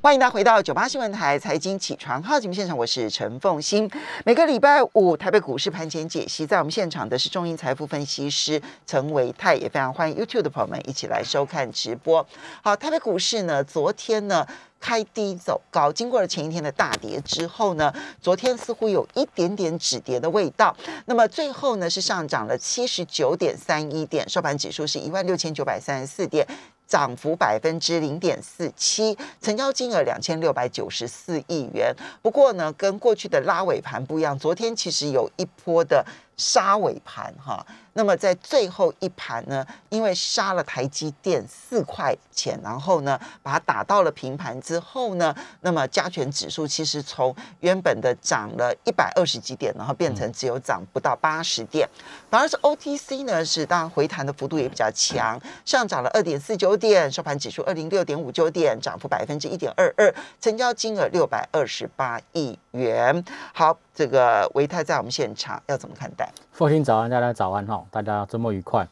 欢迎大家回到九八新闻台财经起床号节目现场，我是陈凤欣。每个礼拜五台北股市盘前解析，在我们现场的是中银财富分析师陈维泰，也非常欢迎 YouTube 的朋友们一起来收看直播。好，台北股市呢，昨天呢开低走高，经过了前一天的大跌之后呢，昨天似乎有一点点止跌的味道。那么最后呢是上涨了七十九点三一点，收盘指数是一万六千九百三十四点。涨幅百分之零点四七，成交金额两千六百九十四亿元。不过呢，跟过去的拉尾盘不一样，昨天其实有一波的杀尾盘哈。那么在最后一盘呢，因为杀了台积电四块钱，然后呢把它打到了平盘之后呢，那么加权指数其实从原本的涨了一百二十几点，然后变成只有涨不到八十点，反而是 OTC 呢是当然回弹的幅度也比较强，上涨了二点四九点，收盘指数二零六点五九点，涨幅百分之一点二二，成交金额六百二十八亿元。好，这个维泰在我们现场要怎么看待？父亲早安，大家早安哈，大家周末愉快。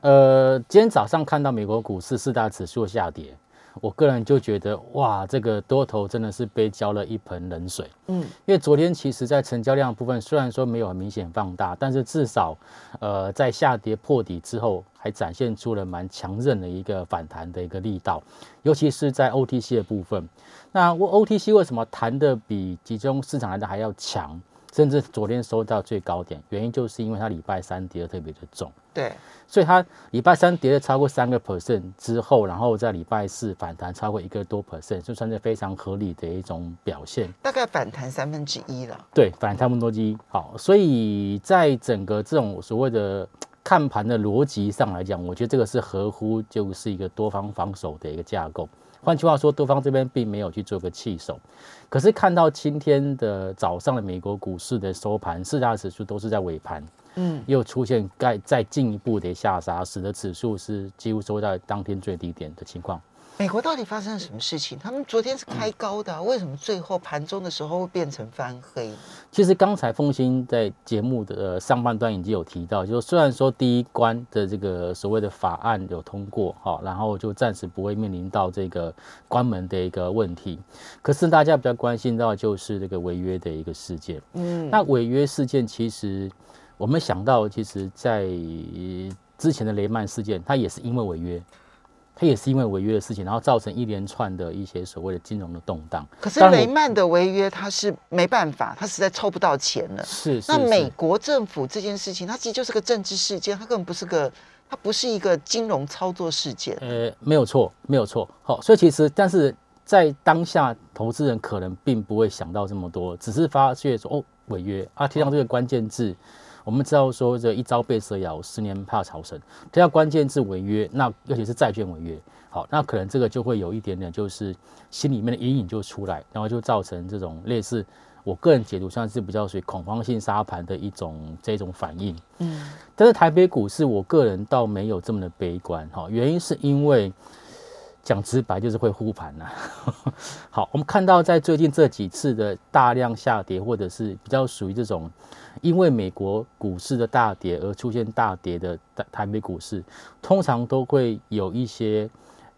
呃，今天早上看到美国股市四大指数下跌，我个人就觉得哇，这个多头真的是被浇了一盆冷水。嗯，因为昨天其实在成交量部分虽然说没有很明显放大，但是至少呃在下跌破底之后，还展现出了蛮强韧的一个反弹的一个力道，尤其是在 OTC 的部分。那 OTC 为什么弹的比集中市场来的还要强？甚至昨天收到最高点，原因就是因为它礼拜三跌的特别的重，对，所以它礼拜三跌了超过三个 percent 之后，然后在礼拜四反弹超过一个多 percent，就算是非常合理的一种表现。大概反弹三分之一了。对，反弹三分之一。好，所以在整个这种所谓的看盘的逻辑上来讲，我觉得这个是合乎就是一个多方防守的一个架构。换句话说，多方这边并没有去做个弃守，可是看到今天的早上的美国股市的收盘，四大指数都是在尾盘，嗯，又出现再再进一步的下杀，使得指数是几乎收在当天最低点的情况。美国到底发生了什么事情？他们昨天是开高的，为什么最后盘中的时候会变成翻黑？其实刚才凤欣在节目的上半段已经有提到，就是虽然说第一关的这个所谓的法案有通过，哈，然后就暂时不会面临到这个关门的一个问题，可是大家比较关心到就是这个违约的一个事件。嗯，那违约事件其实我们想到，其实在之前的雷曼事件，它也是因为违约。它也是因为违约的事情，然后造成一连串的一些所谓的金融的动荡。可是雷曼的违约，他是没办法，他实在抽不到钱了。是。那美国政府这件事情，它其实就是个政治事件，它根本不是个，它不是一个金融操作事件。呃，没有错，没有错。好，所以其实，但是在当下，投资人可能并不会想到这么多，只是发觉说哦，违约啊，提到这个关键字。我们知道说这一朝被蛇咬，十年怕草绳。它要关键字违约，那尤其是债券违约，好，那可能这个就会有一点点，就是心里面的阴影就出来，然后就造成这种类似我个人解读算是比较属于恐慌性沙盘的一种这种反应。嗯，但是台北股市，我个人倒没有这么的悲观，哈，原因是因为讲直白就是会护盘呐。好，我们看到在最近这几次的大量下跌，或者是比较属于这种。因为美国股市的大跌而出现大跌的台台北股市，通常都会有一些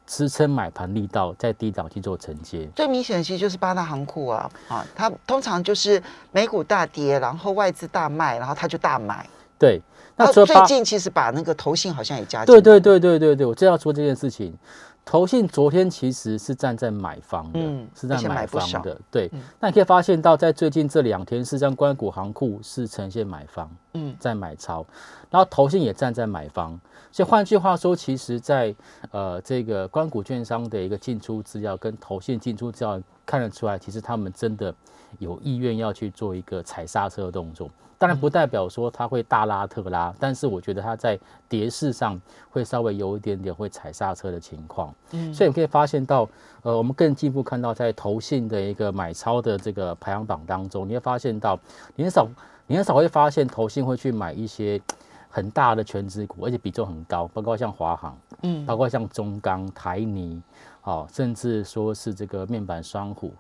支撑买盘力道在低档去做承接。最明显的其实就是八大行库啊，啊，它通常就是美股大跌，然后外资大卖，然后它就大买。对，那最近其实把那个投信好像也加进。对对对对对对，我正要说这件事情。投信昨天其实是站在买方的，是在买方的，对。那你可以发现到，在最近这两天，是将关谷行库是呈现买方，嗯，在买超，然后投信也站在买方。所以换句话说，其实，在呃这个关谷券商的一个进出资料跟投信进出资料看得出来，其实他们真的有意愿要去做一个踩刹车的动作。当然不代表说它会大拉特拉，但是我觉得它在跌势上会稍微有一点点会踩刹车的情况。嗯，所以你可以发现到，呃，我们更进一步看到在投信的一个买超的这个排行榜当中，你会发现到，你很少，你很少会发现投信会去买一些很大的全值股，而且比重很高，包括像华航，嗯，包括像中钢、台泥，好，甚至说是这个面板双虎。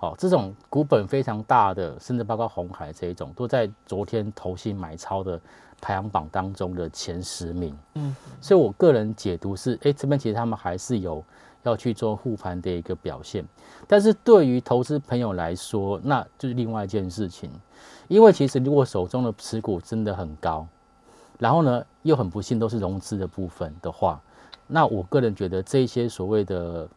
好，这种股本非常大的，甚至包括红海这一种，都在昨天投信买超的排行榜当中的前十名。嗯，所以我个人解读是，哎，这边其实他们还是有要去做护盘的一个表现。但是对于投资朋友来说，那就是另外一件事情，因为其实如果手中的持股真的很高，然后呢又很不幸都是融资的部分的话，那我个人觉得这些所谓的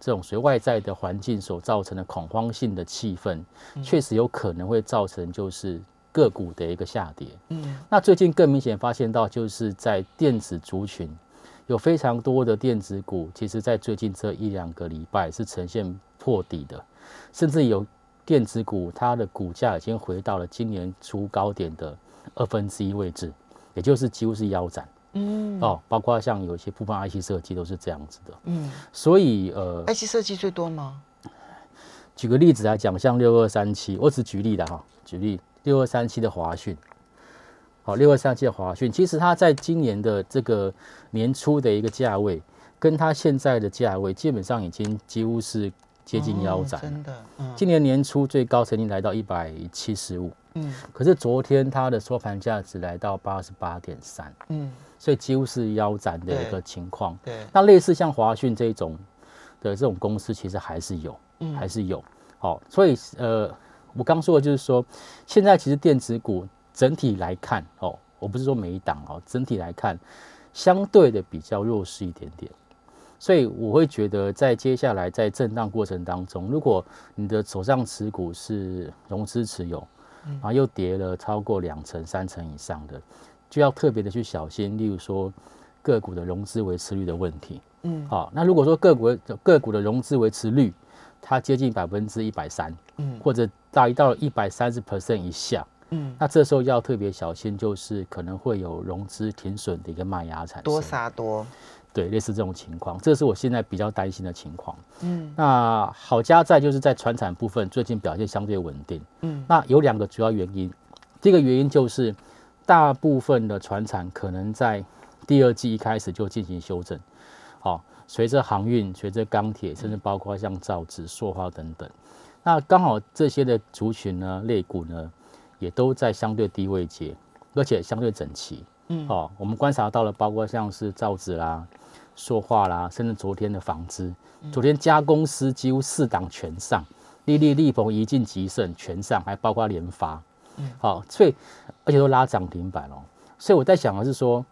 这种随外在的环境所造成的恐慌性的气氛，确实有可能会造成就是个股的一个下跌。嗯，那最近更明显发现到就是在电子族群。有非常多的电子股，其实在最近这一两个礼拜是呈现破底的，甚至有电子股它的股价已经回到了今年初高点的二分之一位置，也就是几乎是腰斩。嗯，哦，包括像有些部分 IC 设计都是这样子的。嗯，所以呃，IC 设计最多吗？举个例子来讲，像六二三七，我只举例的哈，举例六二三七的华讯。好，六二三七的华讯，其实它在今年的这个年初的一个价位，跟它现在的价位基本上已经几乎是接近腰斩。真的，今年年初最高曾经来到一百七十五，嗯，可是昨天它的收盘价只来到八十八点三，嗯，所以几乎是腰斩的一个情况。对，那类似像华讯这种的这种公司，其实还是有，嗯，还是有。好，所以呃，我刚说的就是说，现在其实电子股。整体来看，哦，我不是说每一档哦，整体来看，相对的比较弱势一点点，所以我会觉得在接下来在震荡过程当中，如果你的手上持股是融资持有，然后又跌了超过两成、三成以上的，就要特别的去小心，例如说个股的融资维持率的问题。嗯，好，那如果说个股个股的融资维持率它接近百分之一百三，嗯，或者大于到了一百三十 percent 以下。嗯，那这时候要特别小心，就是可能会有融资停损的一个卖压产生，多杀多，对，类似这种情况，这是我现在比较担心的情况。嗯，那好家在就是在船产部分最近表现相对稳定。嗯，那有两个主要原因，第一个原因就是大部分的船产可能在第二季一开始就进行修正，好，随着航运、随着钢铁，甚至包括像造纸、塑化等等，那刚好这些的族群呢，类股呢。也都在相对低位阶，而且相对整齐。嗯，哦，我们观察到了，包括像是造纸啦、塑化啦，甚至昨天的纺织，昨天加工司几乎四档全上，利利利鹏一进极盛全上，还包括联发。嗯，好，所以而且都拉涨停板哦。所以我在想的是说，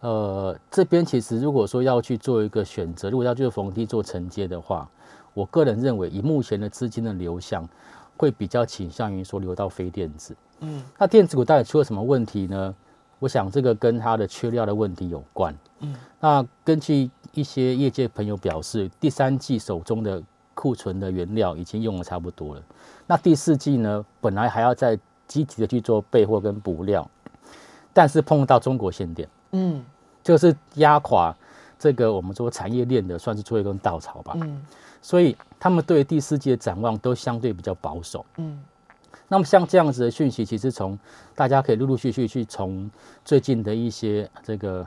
呃，这边其实如果说要去做一个选择，如果要去逢低做承接的话，我个人认为以目前的资金的流向。会比较倾向于说流到非电子，嗯，那电子股到底出了什么问题呢？我想这个跟它的缺料的问题有关，嗯，那根据一些业界朋友表示，第三季手中的库存的原料已经用的差不多了，那第四季呢，本来还要再积极的去做备货跟补料，但是碰到中国限电，嗯，就是压垮这个我们说产业链的，算是最后一根稻草吧，嗯。所以他们对第四季的展望都相对比较保守。嗯，那么像这样子的讯息，其实从大家可以陆陆续续去从最近的一些这个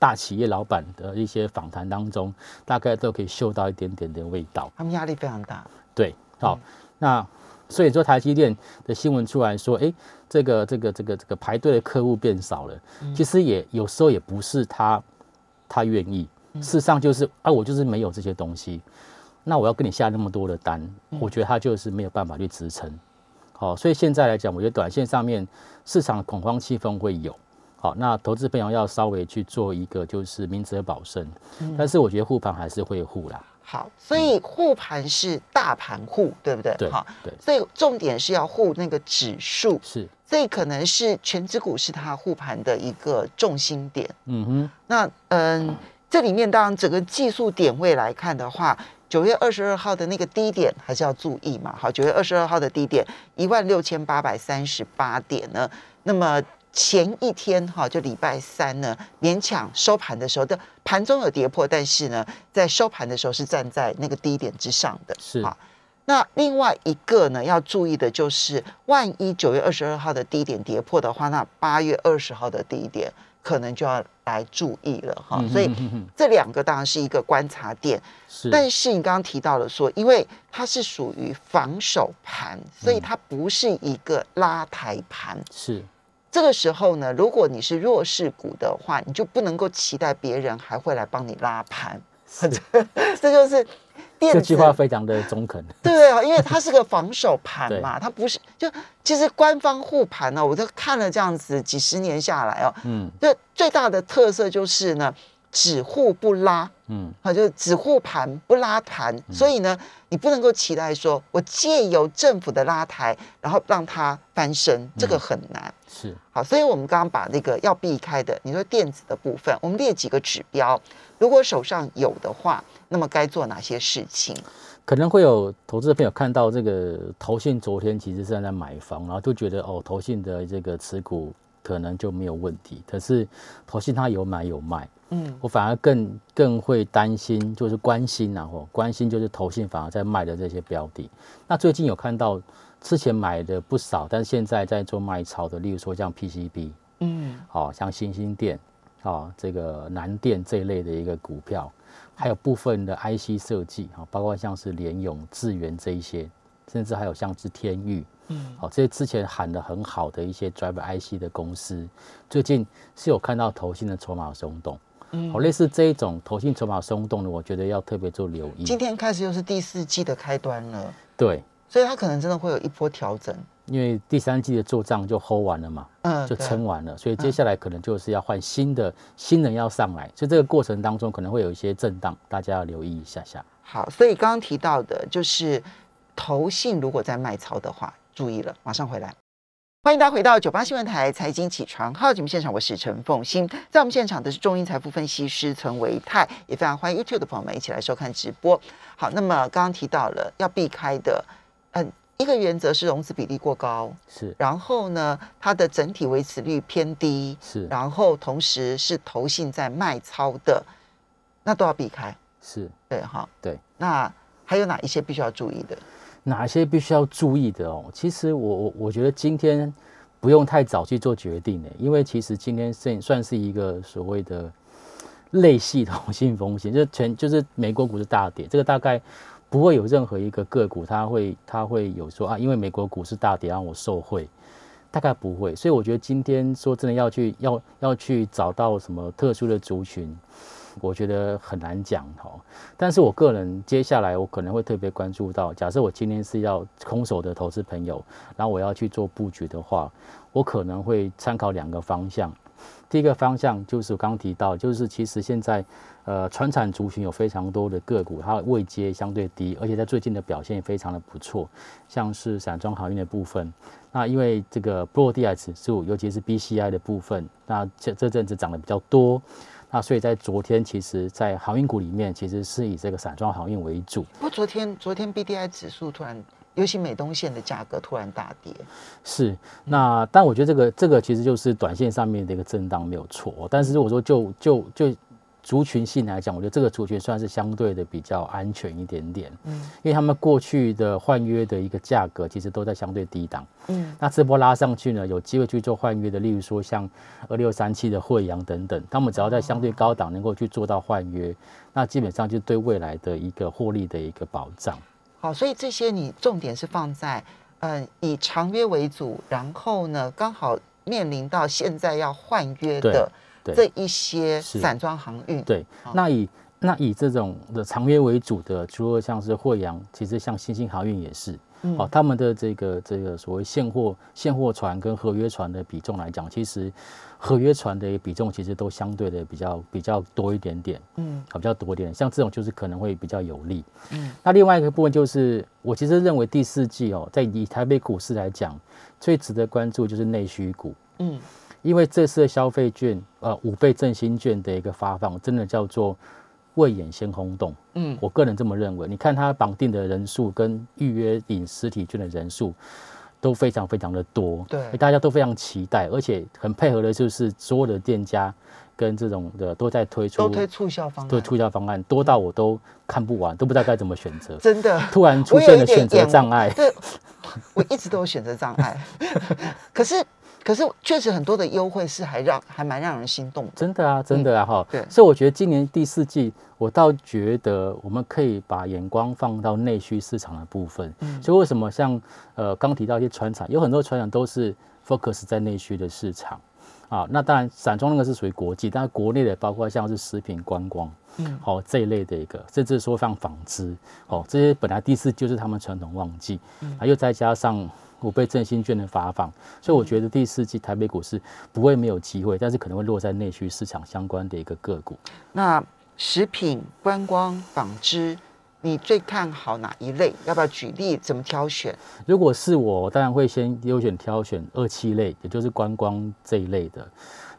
大企业老板的一些访谈当中，大概都可以嗅到一点点的味道。他们压力非常大。对，好，那所以说台积电的新闻出来说，哎，这个这个这个这个排队的客户变少了。其实也有时候也不是他他愿意，事实上就是啊，我就是没有这些东西。那我要跟你下那么多的单，我觉得他就是没有办法去支撑。好，所以现在来讲，我觉得短线上面市场恐慌气氛会有。好，那投资朋友要稍微去做一个就是明哲保身。嗯但是我觉得护盘还是会护啦。好，所以护盘是大盘护，对不对？对。好，对。所以重点是要护那个指数。是。这可能是全指股是它护盘的一个重心点。嗯哼。那嗯，这里面当然整个技术点位来看的话。九月二十二号的那个低点还是要注意嘛？好，九月二十二号的低点一万六千八百三十八点呢。那么前一天哈，就礼拜三呢，勉强收盘的时候的盘中有跌破，但是呢，在收盘的时候是站在那个低点之上的。是啊。那另外一个呢，要注意的就是，万一九月二十二号的低点跌破的话，那八月二十号的低点。可能就要来注意了哈，所以这两个当然是一个观察点。是，但是你刚刚提到了说，因为它是属于防守盘，所以它不是一个拉抬盘。是，这个时候呢，如果你是弱势股的话，你就不能够期待别人还会来帮你拉盘。这就是这句话非常的中肯。对啊，因为它是个防守盘嘛，它不是就其实官方护盘呢，我都看了这样子几十年下来哦，嗯，这最大的特色就是呢。只护不拉，嗯，好，就是只护盘不拉盘，所以呢，你不能够期待说我借由政府的拉抬，然后让它翻身，这个很难。是，好，所以我们刚刚把那个要避开的，你说电子的部分，我们列几个指标，如果手上有的话，那么该做哪些事情？可能会有投资的朋友看到这个投信昨天其实是在买房，然后就觉得哦，投信的这个持股可能就没有问题，可是投信它有买有卖。嗯，我反而更更会担心，就是关心然后关心就是投信反而在卖的这些标的。那最近有看到之前买的不少，但是现在在做卖超的，例如说像 PCB，嗯，好像新兴电，啊，这个南电这一类的一个股票，还有部分的 IC 设计，啊，包括像是联咏、智源这一些，甚至还有像是天域。嗯，好，这些之前喊的很好的一些 Driver IC 的公司，最近是有看到投信的筹码松动。好，类似这一种投信筹码松动的，我觉得要特别做留意。今天开始又是第四季的开端了，对，所以它可能真的会有一波调整。因为第三季的做账就 hold 完了嘛，嗯，就撑完了，所以接下来可能就是要换新的新人要上来，所以这个过程当中可能会有一些震荡，大家要留意一下下。好，所以刚刚提到的就是投信如果在卖超的话，注意了，马上回来。欢迎大家回到九八新闻台财经起床号节目现场，我是陈凤欣，在我们现场的是中英财富分析师陈维泰，也非常欢迎 YouTube 的朋友们一起来收看直播。好，那么刚刚提到了要避开的，嗯，一个原则是融资比例过高，是，然后呢，它的整体维持率偏低，是，然后同时是投信在卖超的，那都要避开，是。对哈，对，那还有哪一些必须要注意的？哪些必须要注意的哦？其实我我我觉得今天不用太早去做决定呢，因为其实今天算算是一个所谓的类系统性风险，就全就是美国股市大跌，这个大概不会有任何一个个股它会它会有说啊，因为美国股市大跌让我受惠，大概不会。所以我觉得今天说真的要去要要去找到什么特殊的族群。我觉得很难讲哈，但是我个人接下来我可能会特别关注到，假设我今天是要空手的投资朋友，然后我要去做布局的话，我可能会参考两个方向。第一个方向就是我刚刚提到，就是其实现在呃，船产族群有非常多的个股，它位阶相对低，而且在最近的表现也非常的不错，像是散装航运的部分。那因为这个波罗的海指数，尤其是 BCI 的部分，那这这阵子涨得比较多。那所以在昨天，其实，在航运股里面，其实是以这个散装航运为主。不过昨天，昨天 B D I 指数突然，尤其美东线的价格突然大跌。是，那但我觉得这个这个其实就是短线上面的一个震荡没有错。但是如果说就就就族群性来讲，我觉得这个族群算是相对的比较安全一点点，嗯，因为他们过去的换约的一个价格其实都在相对低档，嗯，那这波拉上去呢，有机会去做换约的，例如说像二六三七的惠阳等等，他们只要在相对高档能够去做到换约，那基本上就对未来的一个获利的一个保障。好，所以这些你重点是放在，嗯，以长约为主，然后呢，刚好面临到现在要换约的。这一些散装航运，对，那以那以这种的长约为主的，除了像是惠阳，其实像新兴航运也是，哦，他们的这个这个所谓现货现货船跟合约船的比重来讲，其实合约船的比重其实都相对的比较比较多一点点，嗯，比较多一点，像这种就是可能会比较有利，嗯，那另外一个部分就是，我其实认为第四季哦，在以台北股市来讲，最值得关注就是内需股，嗯。因为这次的消费券，呃，五倍振兴券的一个发放，真的叫做未演先轰动。嗯，我个人这么认为。你看他绑定的人数跟预约领实体券的人数都非常非常的多，对，大家都非常期待，而且很配合的就是所有的店家跟这种的都在推出，都推促销方案，对，促销方案多到我都看不完，都不知道该怎么选择。真的，突然出现了选择障碍。对，我一直都有选择障碍，可是。可是确实很多的优惠是还让还蛮让人心动的，真的啊，真的啊，哈。对，所以我觉得今年第四季，我倒觉得我们可以把眼光放到内需市场的部分。嗯，所以为什么像呃刚提到一些船厂，有很多船厂都是 focus 在内需的市场。啊，那当然散装那个是属于国际，但是国内的包括像是食品观光，嗯，好这一类的一个，甚至说像纺织，哦，这些本来第四就是他们传统旺季，嗯啊，又再加上五倍振兴券的发放，所以我觉得第四季台北股市不会没有机会，但是可能会落在内需市场相关的一个个股。那食品观光纺织。你最看好哪一类？要不要举例？怎么挑选？如果是我，当然会先优选挑选二期类，也就是观光这一类的。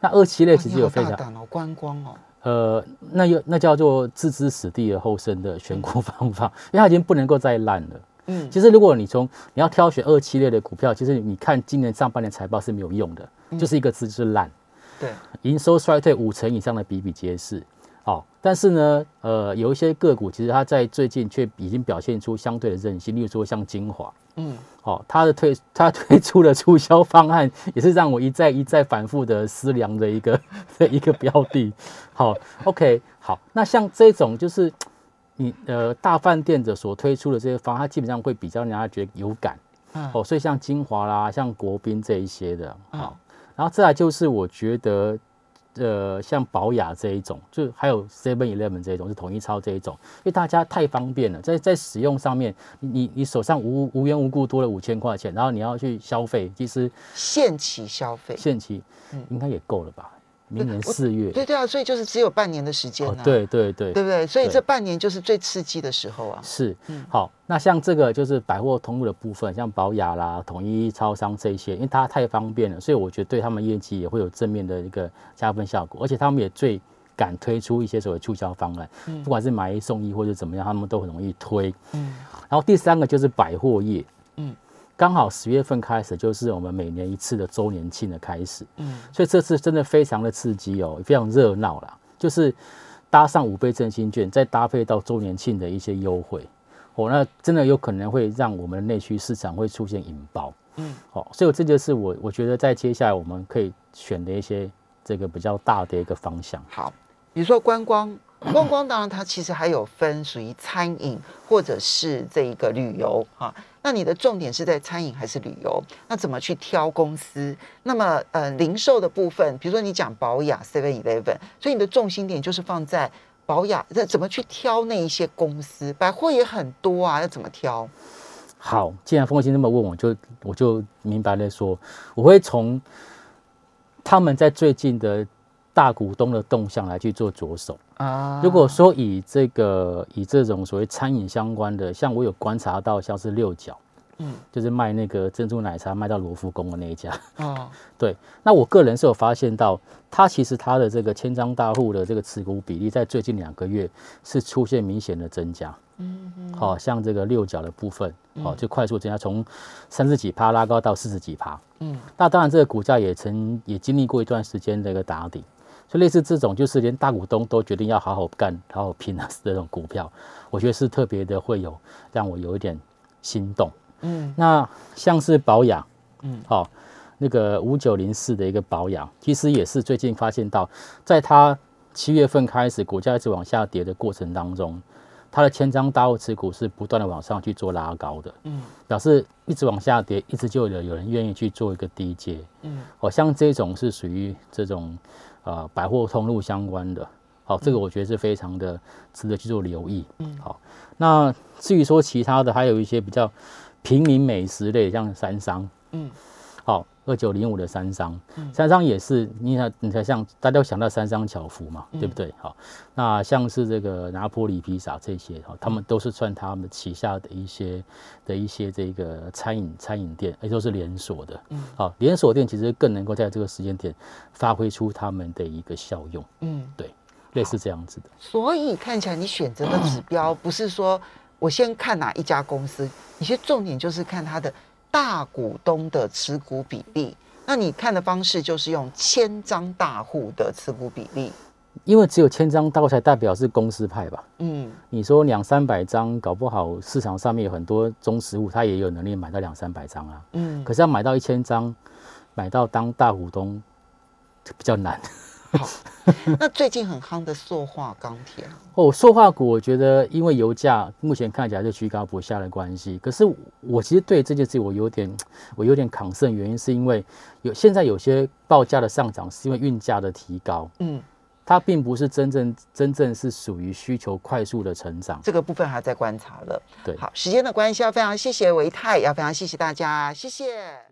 那二期类其实有非常哦，观光哦。呃，那又那叫做置之死地而后生的选股方法，因为它已经不能够再烂了。嗯，其实如果你从你要挑选二期类的股票，其实你看今年上半年财报是没有用的，就是一个字就是烂。对，营收衰退五成以上的比比皆是。好，但是呢，呃，有一些个股其实它在最近却已经表现出相对的韧性，例如说像精华，嗯，好，它的推它推出的促销方案也是让我一再一再反复的思量的一个 的一个标的。好，OK，好，那像这种就是你呃大饭店的所推出的这些方，它基本上会比较让人家觉得有感，哦，所以像精华啦，像国宾这一些的，好，然后再来就是我觉得。呃，像宝雅这一种，就还有 Seven Eleven 这一种，是统一超这一种，因为大家太方便了，在在使用上面，你你手上无无缘无故多了五千块钱，然后你要去消费，其实限期消费，限期，嗯，应该也够了吧。明年四月，对对啊，所以就是只有半年的时间啊，对对对，对不对？所以这半年就是最刺激的时候啊。是，好，那像这个就是百货通路的部分，像宝雅啦、统一超商这些，因为它太方便了，所以我觉得对他们业绩也会有正面的一个加分效果，而且他们也最敢推出一些所谓促销方案，不管是买一送一或者怎么样，他们都很容易推。嗯，然后第三个就是百货业，嗯。刚好十月份开始就是我们每年一次的周年庆的开始，嗯，所以这次真的非常的刺激哦，非常热闹啦。就是搭上五倍振兴券，再搭配到周年庆的一些优惠，哦，那真的有可能会让我们的内需市场会出现引爆，嗯，好，所以这就是我我觉得在接下来我们可以选的一些这个比较大的一个方向。好，比如说观光。观光当然，它其实还有分属于餐饮或者是这一个旅游哈。那你的重点是在餐饮还是旅游？那怎么去挑公司？那么呃，零售的部分，比如说你讲保养 Seven Eleven，所以你的重心点就是放在保养。那怎么去挑那一些公司？百货也很多啊，要怎么挑？好，既然风心那么问，我就我就明白了说，我会从他们在最近的。大股东的动向来去做着手啊。如果说以这个以这种所谓餐饮相关的，像我有观察到，像是六角，嗯，就是卖那个珍珠奶茶卖到罗浮宫的那一家哦，对。那我个人是有发现到，它其实它的这个千张大户的这个持股比例，在最近两个月是出现明显的增加。嗯嗯。好像这个六角的部分，哦，就快速增加，从三十几趴拉高到四十几趴。嗯。那当然，这个股价也曾也经历过一段时间的一个打底。就类似这种，就是连大股东都决定要好好干、好好拼的这种股票，我觉得是特别的，会有让我有一点心动。嗯，那像是保养，嗯，好，那个五九零四的一个保养，其实也是最近发现到，在它七月份开始股价一直往下跌的过程当中，它的千张大户持股是不断的往上去做拉高的。嗯，表示一直往下跌，一直就有有人愿意去做一个低阶。嗯，好像这种是属于这种。呃，百货通路相关的，好，这个我觉得是非常的值得去做留意。嗯，好，那至于说其他的，还有一些比较平民美食类，像三商，嗯。好，二九零五的三商，三商也是，你看，你看，像大家都想到三商巧福嘛，对不对？好，那像是这个拿破里披萨这些，哈，他们都是算他们旗下的一些的一些这个餐饮餐饮店，也都是连锁的。嗯，好，连锁店其实更能够在这个时间点发挥出他们的一个效用。嗯，对，类似这样子的。所以看起来你选择的指标不是说我先看哪一家公司，你其实重点就是看它的。大股东的持股比例，那你看的方式就是用千张大户的持股比例，因为只有千张大户才代表是公司派吧？嗯，你说两三百张，搞不好市场上面有很多中实户，他也有能力买到两三百张啊。嗯，可是要买到一千张，买到当大股东比较难。好，那最近很夯的塑化钢铁哦，塑化股我觉得因为油价目前看起来是居高不下的关系，可是我其实对这件事我有点我有点抗胜，原因是因为有现在有些报价的上涨是因为运价的提高，嗯。它并不是真正真正是属于需求快速的成长，这个部分还在观察了。对，好，时间的关系要非常谢谢维泰，要非常谢谢大家，谢谢。